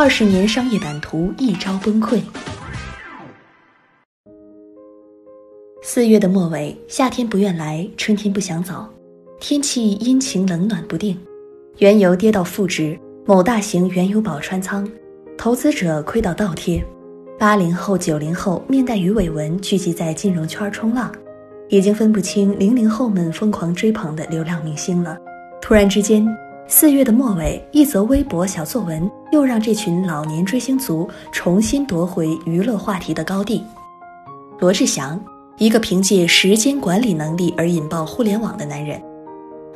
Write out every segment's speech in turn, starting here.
二十年商业版图一朝崩溃。四月的末尾，夏天不愿来，春天不想走，天气阴晴冷暖不定，原油跌到负值，某大型原油宝穿仓，投资者亏到倒贴，八零后、九零后面带鱼尾纹聚集在金融圈冲浪，已经分不清零零后们疯狂追捧的流量明星了。突然之间。四月的末尾，一则微博小作文又让这群老年追星族重新夺回娱乐话题的高地。罗志祥，一个凭借时间管理能力而引爆互联网的男人。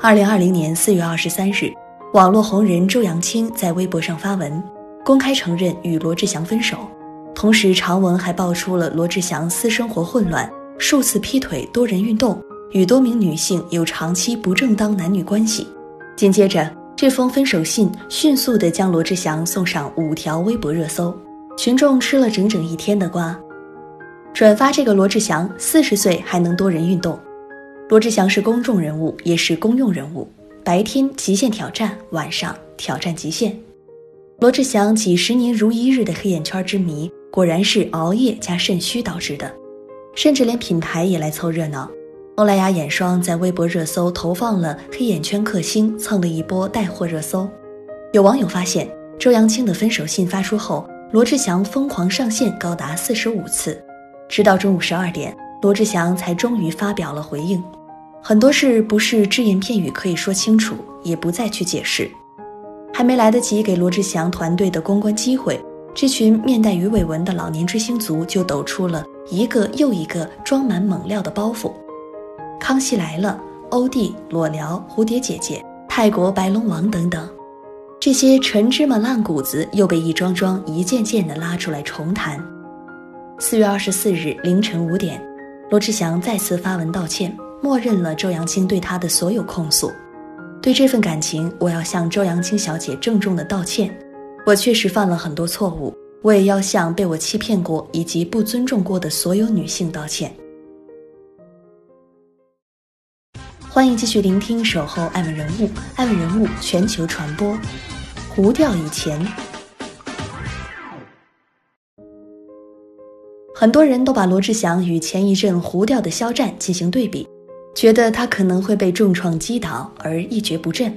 二零二零年四月二十三日，网络红人周扬青在微博上发文，公开承认与罗志祥分手，同时长文还爆出了罗志祥私生活混乱、数次劈腿、多人运动、与多名女性有长期不正当男女关系。紧接着。这封分手信迅速地将罗志祥送上五条微博热搜，群众吃了整整一天的瓜。转发这个罗志祥四十岁还能多人运动。罗志祥是公众人物，也是公用人物。白天极限挑战，晚上挑战极限。罗志祥几十年如一日的黑眼圈之谜，果然是熬夜加肾虚导致的。甚至连品牌也来凑热闹。欧莱雅眼霜在微博热搜投放了黑眼圈克星，蹭了一波带货热搜。有网友发现，周扬青的分手信发出后，罗志祥疯狂上线高达四十五次，直到中午十二点，罗志祥才终于发表了回应。很多事不是只言片语可以说清楚，也不再去解释。还没来得及给罗志祥团队的公关机会，这群面带鱼尾纹的老年追星族就抖出了一个又一个装满猛料的包袱。康熙来了、欧弟、裸聊、蝴蝶姐姐、泰国白龙王等等，这些陈芝麻烂谷子又被一桩桩、一件件的拉出来重谈。四月二十四日凌晨五点，罗志祥再次发文道歉，默认了周扬青对他的所有控诉。对这份感情，我要向周扬青小姐郑重的道歉。我确实犯了很多错误，我也要向被我欺骗过以及不尊重过的所有女性道歉。欢迎继续聆听《守候爱问人物》，爱问人物全球传播。糊掉以前，很多人都把罗志祥与前一阵糊掉的肖战进行对比，觉得他可能会被重创击倒而一蹶不振。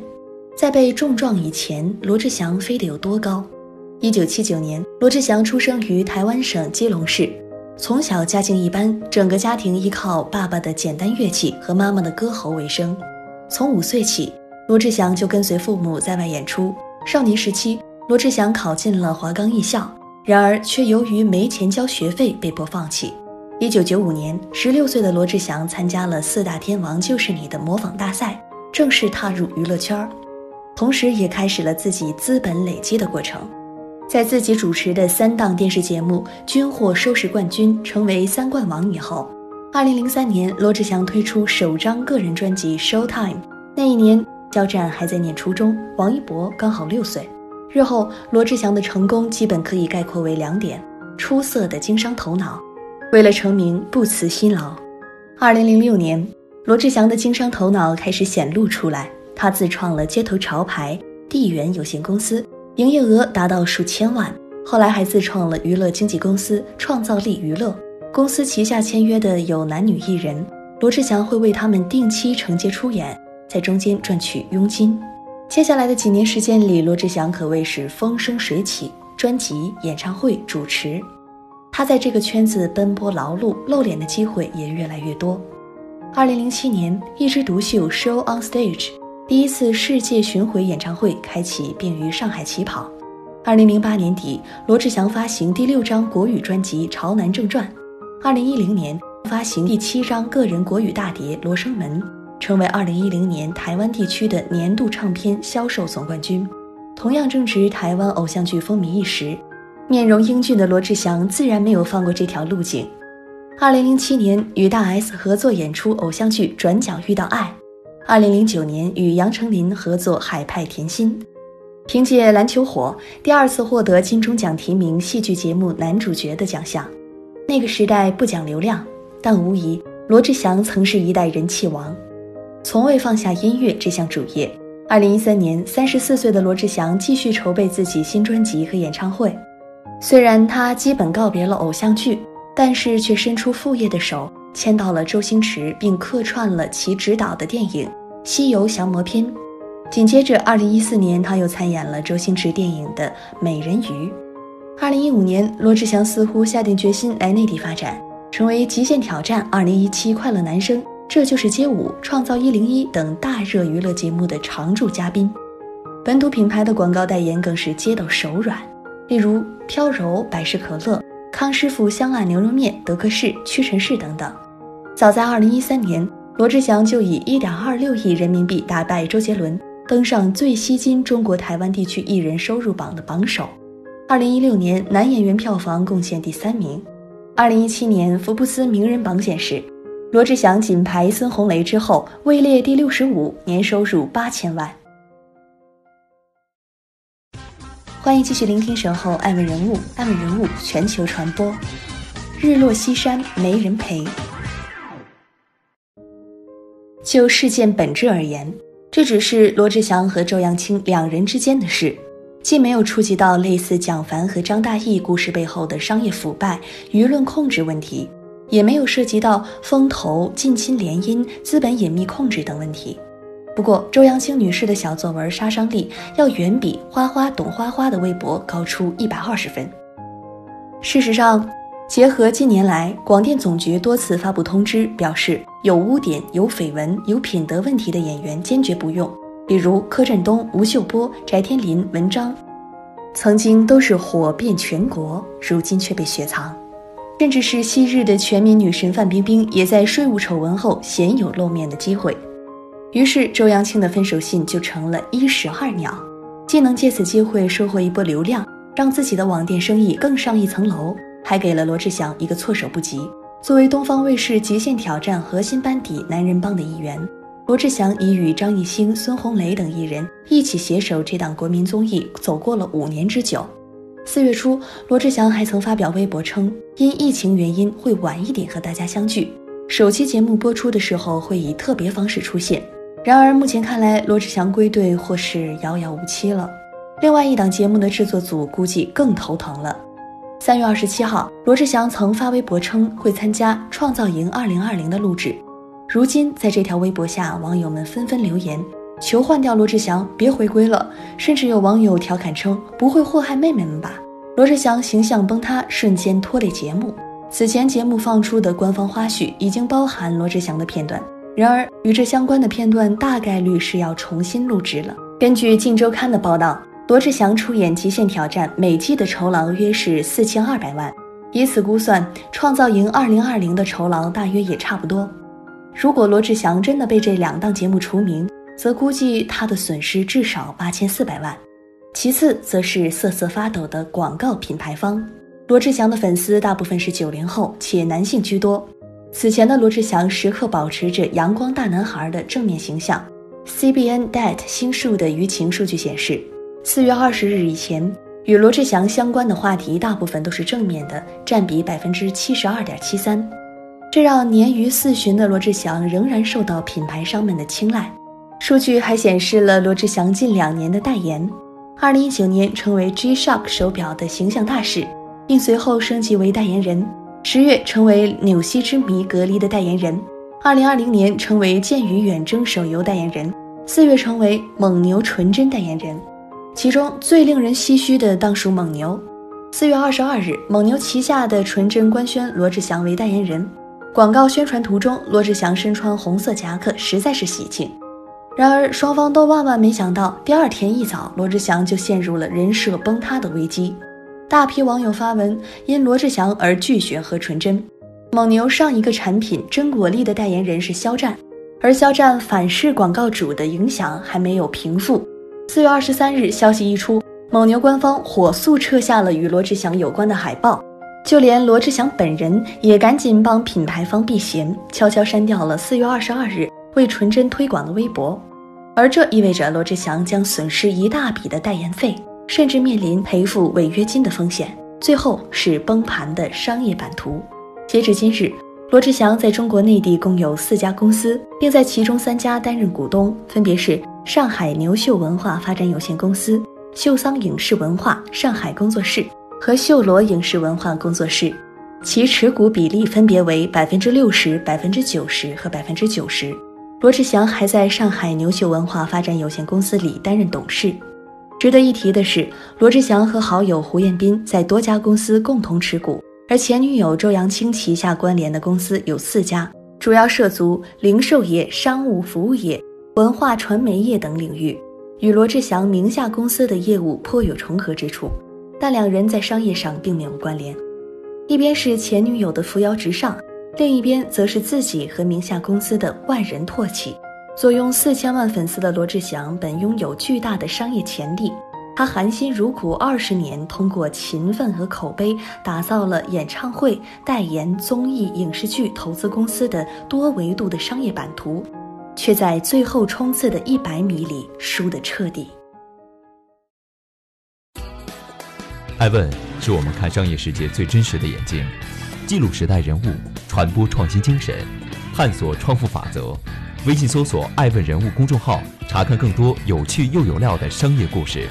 在被重创以前，罗志祥飞得有多高？一九七九年，罗志祥出生于台湾省基隆市。从小家境一般，整个家庭依靠爸爸的简单乐器和妈妈的歌喉为生。从五岁起，罗志祥就跟随父母在外演出。少年时期，罗志祥考进了华冈艺校，然而却由于没钱交学费，被迫放弃。一九九五年，十六岁的罗志祥参加了“四大天王就是你”的模仿大赛，正式踏入娱乐圈，同时也开始了自己资本累积的过程。在自己主持的三档电视节目均获收视冠军，成为三冠王以后，二零零三年罗志祥推出首张个人专辑《Show Time》。那一年，肖战还在念初中，王一博刚好六岁。日后，罗志祥的成功基本可以概括为两点：出色的经商头脑，为了成名不辞辛劳。二零零六年，罗志祥的经商头脑开始显露出来，他自创了街头潮牌地缘有限公司。营业额达到数千万，后来还自创了娱乐经纪公司创造力娱乐公司，旗下签约的有男女艺人，罗志祥会为他们定期承接出演，在中间赚取佣金。接下来的几年时间里，罗志祥可谓是风生水起，专辑、演唱会、主持，他在这个圈子奔波劳碌，露脸的机会也越来越多。二零零七年，一枝独秀 Show on Stage。第一次世界巡回演唱会开启，便于上海起跑。二零零八年底，罗志祥发行第六张国语专辑《潮男正传》。二零一零年发行第七张个人国语大碟《罗生门》，成为二零一零年台湾地区的年度唱片销售总冠军，同样正值台湾偶像剧风靡一时。面容英俊的罗志祥自然没有放过这条路径。二零零七年与大 S 合作演出偶像剧《转角遇到爱》，二零零九年与杨丞琳合作《海派甜心》，凭借《篮球火》第二次获得金钟奖提名戏剧节目男主角的奖项。那个时代不讲流量，但无疑罗志祥曾是一代人气王，从未放下音乐这项主业。二零一三年，三十四岁的罗志祥继续筹备自己新专辑和演唱会。虽然他基本告别了偶像剧，但是却伸出副业的手，签到了周星驰，并客串了其执导的电影《西游降魔篇》。紧接着，二零一四年他又参演了周星驰电影的《美人鱼》。二零一五年，罗志祥似乎下定决心来内地发展，成为《极限挑战》、二零一七《快乐男生》、这就是街舞、创造一零一等大热娱乐节目的常驻嘉宾。本土品牌的广告代言更是接到手软。例如飘柔、百事可乐、康师傅香辣牛肉面、德克士、屈臣氏等等。早在2013年，罗志祥就以1.26亿人民币打败周杰伦，登上最吸金中国台湾地区艺人收入榜的榜首。2016年，男演员票房贡献第三名。2017年，福布斯名人榜显示，罗志祥仅排孙红雷之后，位列第六十五，年收入八千万。欢迎继续聆听《守候爱问人物》，爱问人物全球传播。日落西山没人陪。就事件本质而言，这只是罗志祥和周扬青两人之间的事，既没有触及到类似蒋凡和张大奕故事背后的商业腐败、舆论控制问题，也没有涉及到风投、近亲联姻、资本隐秘控制等问题。不过，周扬青女士的小作文杀伤力要远比“花花懂花花”的微博高出一百二十分。事实上，结合近年来广电总局多次发布通知，表示有污点、有绯闻、有品德问题的演员坚决不用，比如柯震东、吴秀波、翟天临、文章，曾经都是火遍全国，如今却被雪藏。甚至是昔日的全民女神范冰冰，也在税务丑闻后鲜有露面的机会。于是，周扬青的分手信就成了一石二鸟，既能借此机会收获一波流量，让自己的网店生意更上一层楼，还给了罗志祥一个措手不及。作为东方卫视《极限挑战》核心班底男人帮的一员，罗志祥已与张艺兴、孙红雷等艺人一起携手这档国民综艺，走过了五年之久。四月初，罗志祥还曾发表微博称，因疫情原因会晚一点和大家相聚，首期节目播出的时候会以特别方式出现。然而，目前看来，罗志祥归队或是遥遥无期了。另外一档节目的制作组估计更头疼了。三月二十七号，罗志祥曾发微博称会参加《创造营二零二零》的录制。如今，在这条微博下，网友们纷纷留言求换掉罗志祥，别回归了。甚至有网友调侃称：“不会祸害妹妹们吧？”罗志祥形象崩塌，瞬间拖累节目。此前节目放出的官方花絮已经包含罗志祥的片段。然而，与这相关的片段大概率是要重新录制了。根据《镜周刊》的报道，罗志祥出演《极限挑战》每季的酬劳约是四千二百万，以此估算，《创造营二零二零》的酬劳大约也差不多。如果罗志祥真的被这两档节目除名，则估计他的损失至少八千四百万。其次，则是瑟瑟发抖的广告品牌方。罗志祥的粉丝大部分是九零后，且男性居多。此前的罗志祥时刻保持着阳光大男孩的正面形象。CBN Dat 星数的舆情数据显示，四月二十日以前，与罗志祥相关的话题大部分都是正面的，占比百分之七十二点七三。这让年逾四旬的罗志祥仍然受到品牌商们的青睐。数据还显示了罗志祥近两年的代言：二零一九年成为 G-Shock 手表的形象大使，并随后升级为代言人。十月成为纽西之谜隔离的代言人，二零二零年成为剑与远征手游代言人，四月成为蒙牛纯真代言人，其中最令人唏嘘的当属蒙牛。四月二十二日，蒙牛旗下的纯真官宣罗志祥为代言人，广告宣传图中罗志祥身穿红色夹克，实在是喜庆。然而双方都万万没想到，第二天一早罗志祥就陷入了人设崩塌的危机。大批网友发文因罗志祥而拒绝喝纯真。蒙牛上一个产品真果粒的代言人是肖战，而肖战反噬广告主的影响还没有平复。四月二十三日，消息一出，蒙牛官方火速撤下了与罗志祥有关的海报，就连罗志祥本人也赶紧帮品牌方避嫌，悄悄删掉了四月二十二日为纯真推广的微博。而这意味着罗志祥将损失一大笔的代言费，甚至面临赔付违约金的风险，最后是崩盘的商业版图。截至今日。罗志祥在中国内地共有四家公司，并在其中三家担任股东，分别是上海牛秀文化发展有限公司、秀桑影视文化上海工作室和秀罗影视文化工作室，其持股比例分别为百分之六十、百分之九十和百分之九十。罗志祥还在上海牛秀文化发展有限公司里担任董事。值得一提的是，罗志祥和好友胡彦斌在多家公司共同持股。而前女友周扬青旗下关联的公司有四家，主要涉足零售业、商务服务业、文化传媒业等领域，与罗志祥名下公司的业务颇有重合之处，但两人在商业上并没有关联。一边是前女友的扶摇直上，另一边则是自己和名下公司的万人唾弃。坐拥四千万粉丝的罗志祥本拥有巨大的商业潜力。他含辛茹苦二十年，通过勤奋和口碑，打造了演唱会、代言、综艺、影视剧投资公司的多维度的商业版图，却在最后冲刺的一百米里输得彻底。爱问是我们看商业世界最真实的眼睛，记录时代人物，传播创新精神，探索创富法则。微信搜索“爱问人物”公众号，查看更多有趣又有料的商业故事。